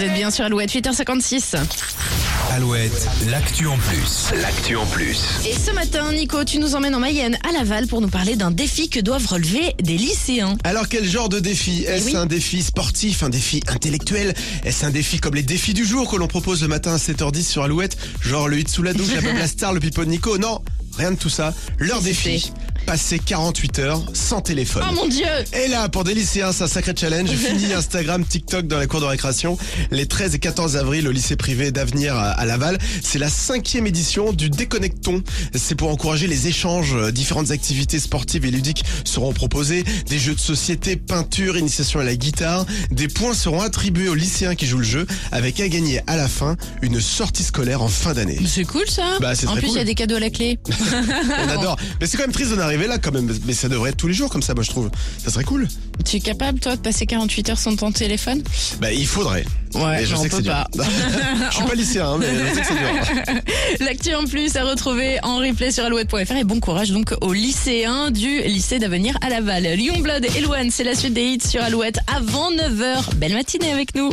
Vous êtes bien sur Alouette, 8h56. Alouette, l'actu en plus. L'actu en plus. Et ce matin, Nico, tu nous emmènes en Mayenne, à Laval, pour nous parler d'un défi que doivent relever des lycéens. Alors quel genre de défi? Est-ce oui. un défi sportif, un défi intellectuel? Est-ce un défi comme les défis du jour que l'on propose le matin à 7h10 sur Alouette? Genre le hit sous la douche, la star, le pipeau de Nico? Non, rien de tout ça. Leur défi, passer 48 heures sans téléphone. Oh mon dieu Et là, pour des lycéens, c'est un sacré challenge. Fini Instagram, TikTok dans la cour de récréation. Les 13 et 14 avril au lycée privé d'Avenir à Laval. C'est la cinquième édition du Déconnecton. C'est pour encourager les échanges. Différentes activités sportives et ludiques seront proposées. Des jeux de société, peinture, initiation à la guitare. Des points seront attribués aux lycéens qui jouent le jeu avec à gagner à la fin une sortie scolaire en fin d'année. C'est cool ça Bah, En plus, il cool. y a des cadeaux à la clé. On adore. Mais c'est quand même triste d'en arriver là quand même. Mais ça devrait être tous les jours comme ça, moi je trouve. Ça serait cool. tu es capable, toi, de passer 48 heures sans ton téléphone? Bah il faudrait. Ouais, Mais je sais que c'est dur. pas. je suis pas lycéen, hein, mais je sais que c'est dur. L'actu en plus à retrouver en replay sur alouette.fr et bon courage donc aux lycéens du lycée d'avenir à Laval. Lyon Blood et Loane, c'est la suite des hits sur Alouette avant 9h. Belle matinée avec nous.